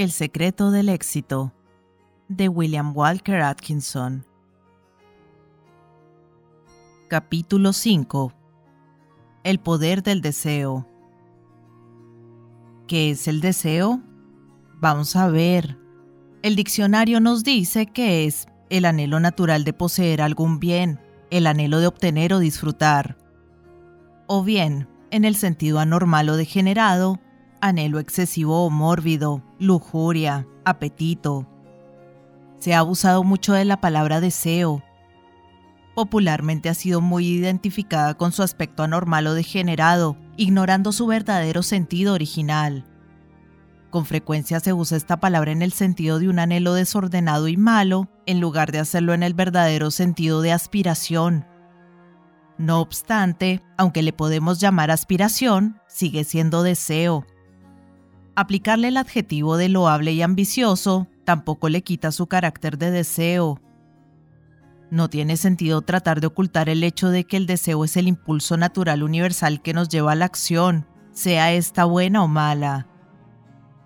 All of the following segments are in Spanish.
El secreto del éxito de William Walker Atkinson Capítulo 5 El poder del deseo ¿Qué es el deseo? Vamos a ver. El diccionario nos dice que es el anhelo natural de poseer algún bien, el anhelo de obtener o disfrutar. O bien, en el sentido anormal o degenerado, anhelo excesivo o mórbido, lujuria, apetito. Se ha abusado mucho de la palabra deseo. Popularmente ha sido muy identificada con su aspecto anormal o degenerado, ignorando su verdadero sentido original. Con frecuencia se usa esta palabra en el sentido de un anhelo desordenado y malo, en lugar de hacerlo en el verdadero sentido de aspiración. No obstante, aunque le podemos llamar aspiración, sigue siendo deseo, Aplicarle el adjetivo de loable y ambicioso tampoco le quita su carácter de deseo. No tiene sentido tratar de ocultar el hecho de que el deseo es el impulso natural universal que nos lleva a la acción, sea esta buena o mala.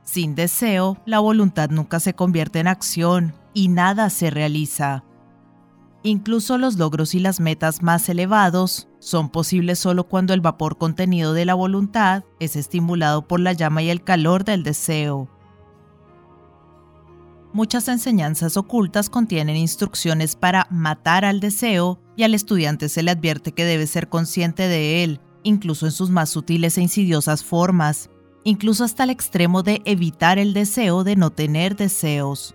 Sin deseo, la voluntad nunca se convierte en acción y nada se realiza. Incluso los logros y las metas más elevados son posibles solo cuando el vapor contenido de la voluntad es estimulado por la llama y el calor del deseo. Muchas enseñanzas ocultas contienen instrucciones para matar al deseo y al estudiante se le advierte que debe ser consciente de él, incluso en sus más sutiles e insidiosas formas, incluso hasta el extremo de evitar el deseo de no tener deseos.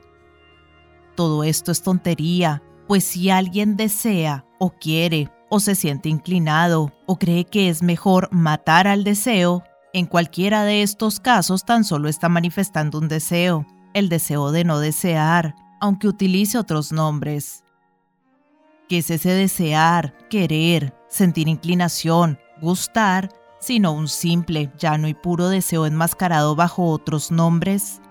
Todo esto es tontería, pues si alguien desea o quiere o se siente inclinado o cree que es mejor matar al deseo, en cualquiera de estos casos tan solo está manifestando un deseo, el deseo de no desear, aunque utilice otros nombres. ¿Qué es ese desear, querer, sentir inclinación, gustar, sino un simple, llano y puro deseo enmascarado bajo otros nombres?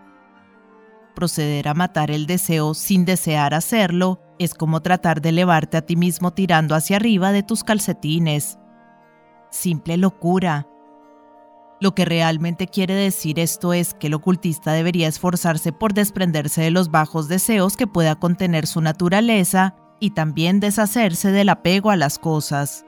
Proceder a matar el deseo sin desear hacerlo es como tratar de elevarte a ti mismo tirando hacia arriba de tus calcetines. Simple locura. Lo que realmente quiere decir esto es que el ocultista debería esforzarse por desprenderse de los bajos deseos que pueda contener su naturaleza y también deshacerse del apego a las cosas.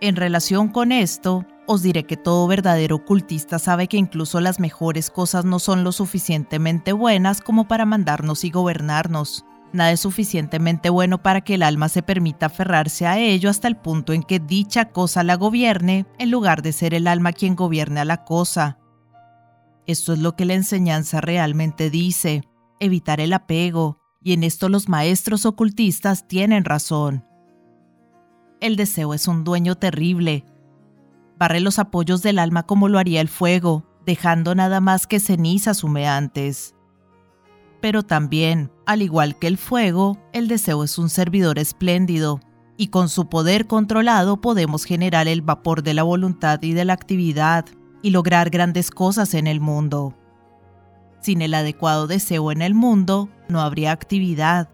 En relación con esto, os diré que todo verdadero ocultista sabe que incluso las mejores cosas no son lo suficientemente buenas como para mandarnos y gobernarnos. Nada es suficientemente bueno para que el alma se permita aferrarse a ello hasta el punto en que dicha cosa la gobierne, en lugar de ser el alma quien gobierne a la cosa. Esto es lo que la enseñanza realmente dice, evitar el apego, y en esto los maestros ocultistas tienen razón. El deseo es un dueño terrible. Barre los apoyos del alma como lo haría el fuego, dejando nada más que cenizas humeantes pero también, al igual que el fuego, el deseo es un servidor espléndido, y con su poder controlado podemos generar el vapor de la voluntad y de la actividad, y lograr grandes cosas en el mundo. Sin el adecuado deseo en el mundo, no habría actividad.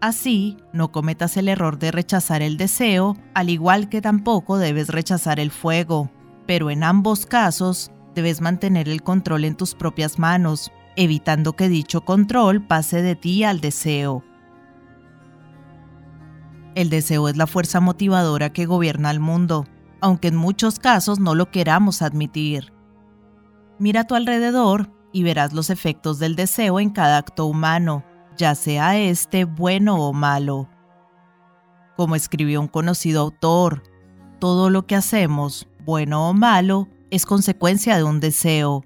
Así, no cometas el error de rechazar el deseo, al igual que tampoco debes rechazar el fuego, pero en ambos casos, debes mantener el control en tus propias manos, evitando que dicho control pase de ti al deseo. El deseo es la fuerza motivadora que gobierna el mundo, aunque en muchos casos no lo queramos admitir. Mira a tu alrededor y verás los efectos del deseo en cada acto humano, ya sea este bueno o malo. Como escribió un conocido autor, todo lo que hacemos, bueno o malo, es consecuencia de un deseo,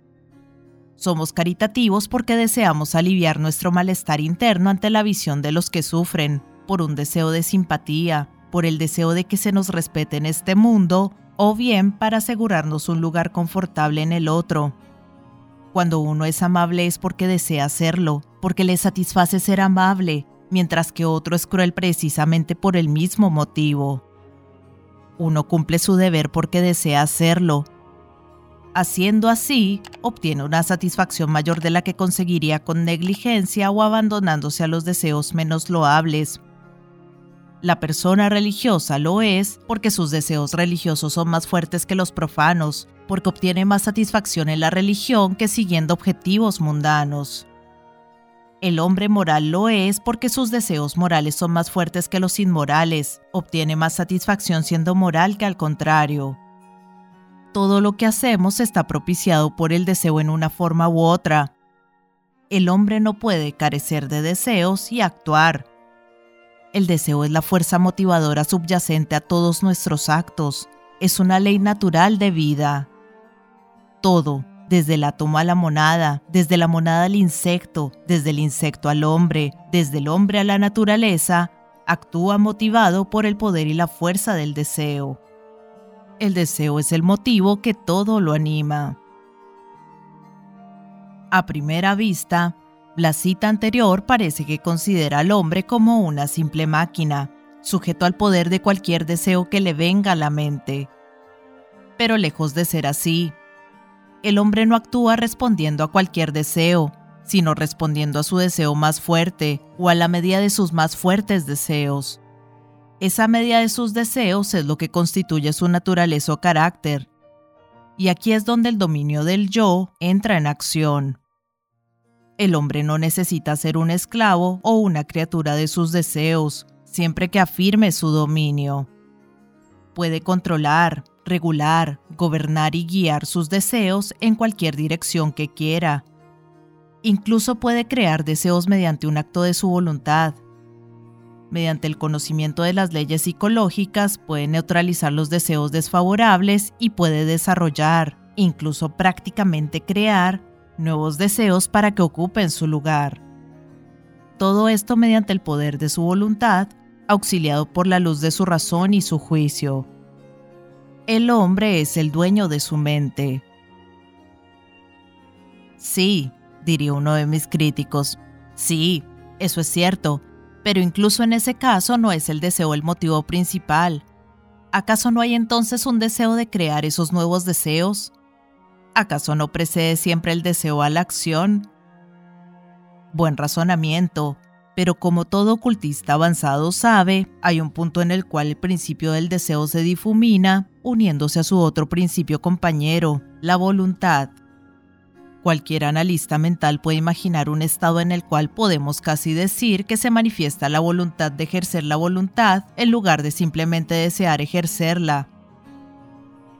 somos caritativos porque deseamos aliviar nuestro malestar interno ante la visión de los que sufren, por un deseo de simpatía, por el deseo de que se nos respete en este mundo, o bien para asegurarnos un lugar confortable en el otro. Cuando uno es amable es porque desea serlo, porque le satisface ser amable, mientras que otro es cruel precisamente por el mismo motivo. Uno cumple su deber porque desea hacerlo, Haciendo así, obtiene una satisfacción mayor de la que conseguiría con negligencia o abandonándose a los deseos menos loables. La persona religiosa lo es porque sus deseos religiosos son más fuertes que los profanos, porque obtiene más satisfacción en la religión que siguiendo objetivos mundanos. El hombre moral lo es porque sus deseos morales son más fuertes que los inmorales, obtiene más satisfacción siendo moral que al contrario. Todo lo que hacemos está propiciado por el deseo en una forma u otra. El hombre no puede carecer de deseos y actuar. El deseo es la fuerza motivadora subyacente a todos nuestros actos, es una ley natural de vida. Todo, desde el átomo a la monada, desde la monada al insecto, desde el insecto al hombre, desde el hombre a la naturaleza, actúa motivado por el poder y la fuerza del deseo. El deseo es el motivo que todo lo anima. A primera vista, la cita anterior parece que considera al hombre como una simple máquina, sujeto al poder de cualquier deseo que le venga a la mente. Pero lejos de ser así, el hombre no actúa respondiendo a cualquier deseo, sino respondiendo a su deseo más fuerte o a la medida de sus más fuertes deseos. Esa medida de sus deseos es lo que constituye su naturaleza o carácter. Y aquí es donde el dominio del yo entra en acción. El hombre no necesita ser un esclavo o una criatura de sus deseos, siempre que afirme su dominio. Puede controlar, regular, gobernar y guiar sus deseos en cualquier dirección que quiera. Incluso puede crear deseos mediante un acto de su voluntad. Mediante el conocimiento de las leyes psicológicas puede neutralizar los deseos desfavorables y puede desarrollar, incluso prácticamente crear, nuevos deseos para que ocupen su lugar. Todo esto mediante el poder de su voluntad, auxiliado por la luz de su razón y su juicio. El hombre es el dueño de su mente. Sí, diría uno de mis críticos. Sí, eso es cierto, pero incluso en ese caso no es el deseo el motivo principal. ¿Acaso no hay entonces un deseo de crear esos nuevos deseos? ¿Acaso no precede siempre el deseo a la acción? Buen razonamiento, pero como todo ocultista avanzado sabe, hay un punto en el cual el principio del deseo se difumina, uniéndose a su otro principio compañero, la voluntad. Cualquier analista mental puede imaginar un estado en el cual podemos casi decir que se manifiesta la voluntad de ejercer la voluntad en lugar de simplemente desear ejercerla.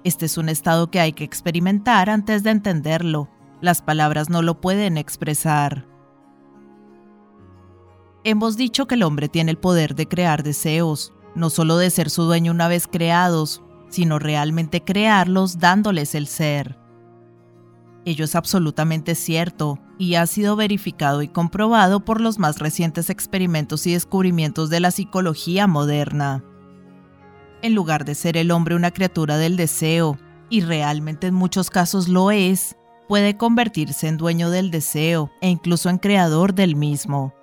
Este es un estado que hay que experimentar antes de entenderlo. Las palabras no lo pueden expresar. Hemos dicho que el hombre tiene el poder de crear deseos, no solo de ser su dueño una vez creados, sino realmente crearlos dándoles el ser. Ello es absolutamente cierto y ha sido verificado y comprobado por los más recientes experimentos y descubrimientos de la psicología moderna. En lugar de ser el hombre una criatura del deseo, y realmente en muchos casos lo es, puede convertirse en dueño del deseo e incluso en creador del mismo.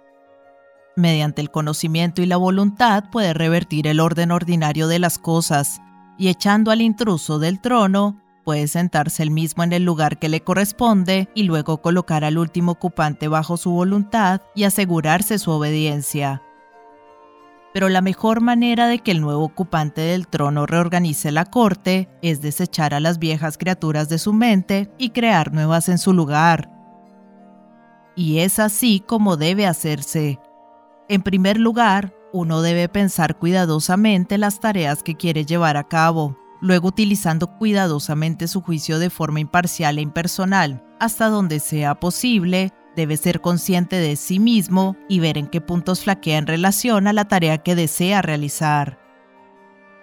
Mediante el conocimiento y la voluntad puede revertir el orden ordinario de las cosas, y echando al intruso del trono, puede sentarse él mismo en el lugar que le corresponde y luego colocar al último ocupante bajo su voluntad y asegurarse su obediencia. Pero la mejor manera de que el nuevo ocupante del trono reorganice la corte es desechar a las viejas criaturas de su mente y crear nuevas en su lugar. Y es así como debe hacerse. En primer lugar, uno debe pensar cuidadosamente las tareas que quiere llevar a cabo, luego utilizando cuidadosamente su juicio de forma imparcial e impersonal, hasta donde sea posible, debe ser consciente de sí mismo y ver en qué puntos flaquea en relación a la tarea que desea realizar.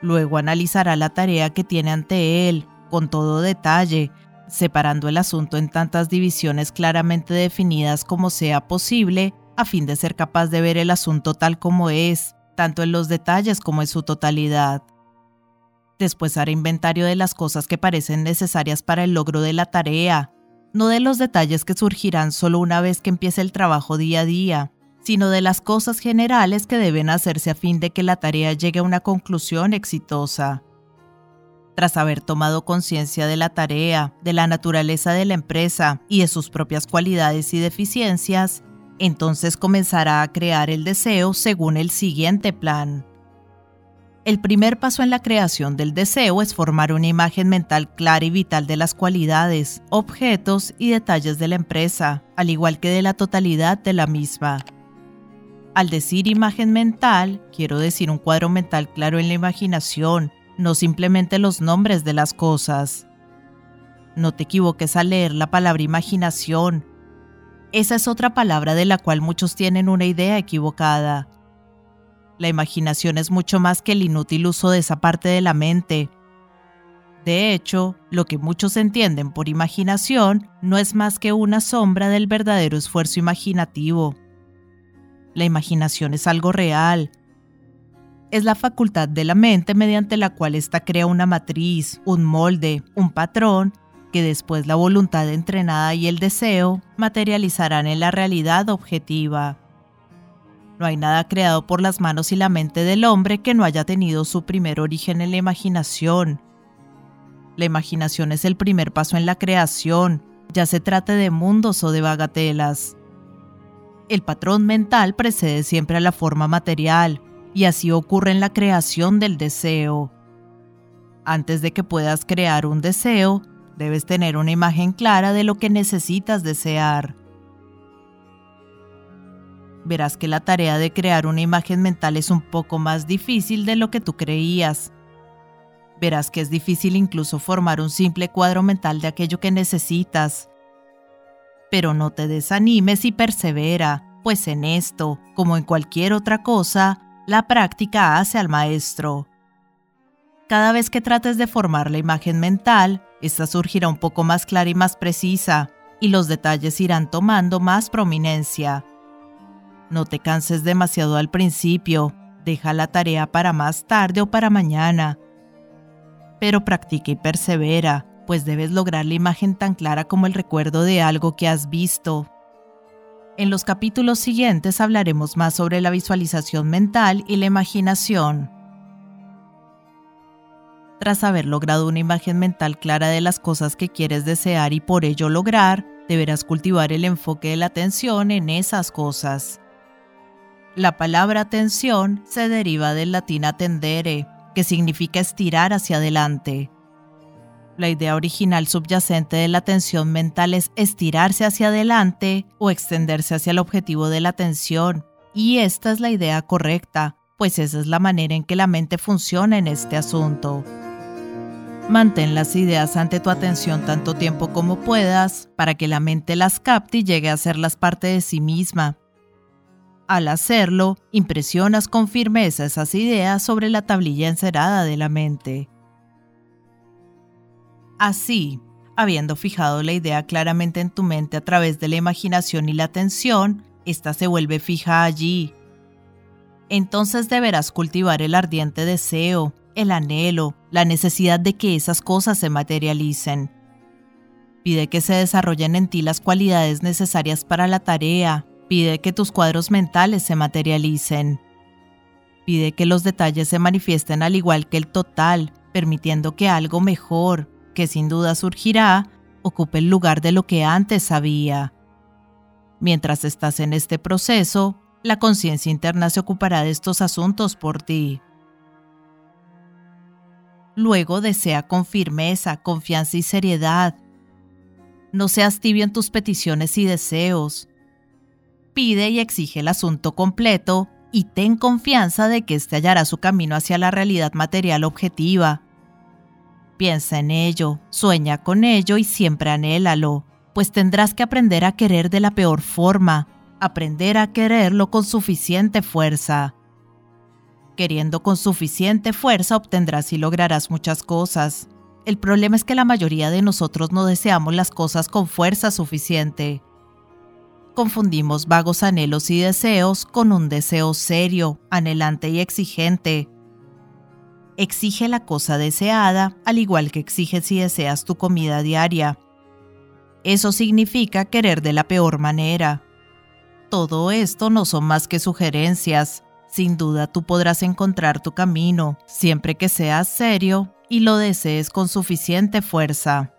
Luego analizará la tarea que tiene ante él, con todo detalle, separando el asunto en tantas divisiones claramente definidas como sea posible a fin de ser capaz de ver el asunto tal como es, tanto en los detalles como en su totalidad. Después hará inventario de las cosas que parecen necesarias para el logro de la tarea, no de los detalles que surgirán solo una vez que empiece el trabajo día a día, sino de las cosas generales que deben hacerse a fin de que la tarea llegue a una conclusión exitosa. Tras haber tomado conciencia de la tarea, de la naturaleza de la empresa y de sus propias cualidades y deficiencias, entonces comenzará a crear el deseo según el siguiente plan. El primer paso en la creación del deseo es formar una imagen mental clara y vital de las cualidades, objetos y detalles de la empresa, al igual que de la totalidad de la misma. Al decir imagen mental, quiero decir un cuadro mental claro en la imaginación, no simplemente los nombres de las cosas. No te equivoques al leer la palabra imaginación. Esa es otra palabra de la cual muchos tienen una idea equivocada. La imaginación es mucho más que el inútil uso de esa parte de la mente. De hecho, lo que muchos entienden por imaginación no es más que una sombra del verdadero esfuerzo imaginativo. La imaginación es algo real. Es la facultad de la mente mediante la cual ésta crea una matriz, un molde, un patrón, que después la voluntad entrenada y el deseo materializarán en la realidad objetiva. No hay nada creado por las manos y la mente del hombre que no haya tenido su primer origen en la imaginación. La imaginación es el primer paso en la creación, ya se trate de mundos o de bagatelas. El patrón mental precede siempre a la forma material, y así ocurre en la creación del deseo. Antes de que puedas crear un deseo, debes tener una imagen clara de lo que necesitas desear verás que la tarea de crear una imagen mental es un poco más difícil de lo que tú creías. Verás que es difícil incluso formar un simple cuadro mental de aquello que necesitas. Pero no te desanimes y persevera, pues en esto, como en cualquier otra cosa, la práctica hace al maestro. Cada vez que trates de formar la imagen mental, esta surgirá un poco más clara y más precisa, y los detalles irán tomando más prominencia. No te canses demasiado al principio, deja la tarea para más tarde o para mañana. Pero practica y persevera, pues debes lograr la imagen tan clara como el recuerdo de algo que has visto. En los capítulos siguientes hablaremos más sobre la visualización mental y la imaginación. Tras haber logrado una imagen mental clara de las cosas que quieres desear y por ello lograr, deberás cultivar el enfoque de la atención en esas cosas. La palabra atención se deriva del latín atendere, que significa estirar hacia adelante. La idea original subyacente de la atención mental es estirarse hacia adelante o extenderse hacia el objetivo de la atención, y esta es la idea correcta, pues esa es la manera en que la mente funciona en este asunto. Mantén las ideas ante tu atención tanto tiempo como puedas para que la mente las capte y llegue a serlas parte de sí misma, al hacerlo, impresionas con firmeza esas ideas sobre la tablilla encerada de la mente. Así, habiendo fijado la idea claramente en tu mente a través de la imaginación y la atención, ésta se vuelve fija allí. Entonces deberás cultivar el ardiente deseo, el anhelo, la necesidad de que esas cosas se materialicen. Pide que se desarrollen en ti las cualidades necesarias para la tarea, Pide que tus cuadros mentales se materialicen. Pide que los detalles se manifiesten al igual que el total, permitiendo que algo mejor, que sin duda surgirá, ocupe el lugar de lo que antes había. Mientras estás en este proceso, la conciencia interna se ocupará de estos asuntos por ti. Luego desea con firmeza, confianza y seriedad. No seas tibio en tus peticiones y deseos pide y exige el asunto completo y ten confianza de que éste hallará su camino hacia la realidad material objetiva. Piensa en ello, sueña con ello y siempre anhélalo, pues tendrás que aprender a querer de la peor forma, aprender a quererlo con suficiente fuerza. Queriendo con suficiente fuerza obtendrás y lograrás muchas cosas. El problema es que la mayoría de nosotros no deseamos las cosas con fuerza suficiente confundimos vagos anhelos y deseos con un deseo serio, anhelante y exigente. Exige la cosa deseada, al igual que exiges si deseas tu comida diaria. Eso significa querer de la peor manera. Todo esto no son más que sugerencias. Sin duda tú podrás encontrar tu camino, siempre que seas serio y lo desees con suficiente fuerza.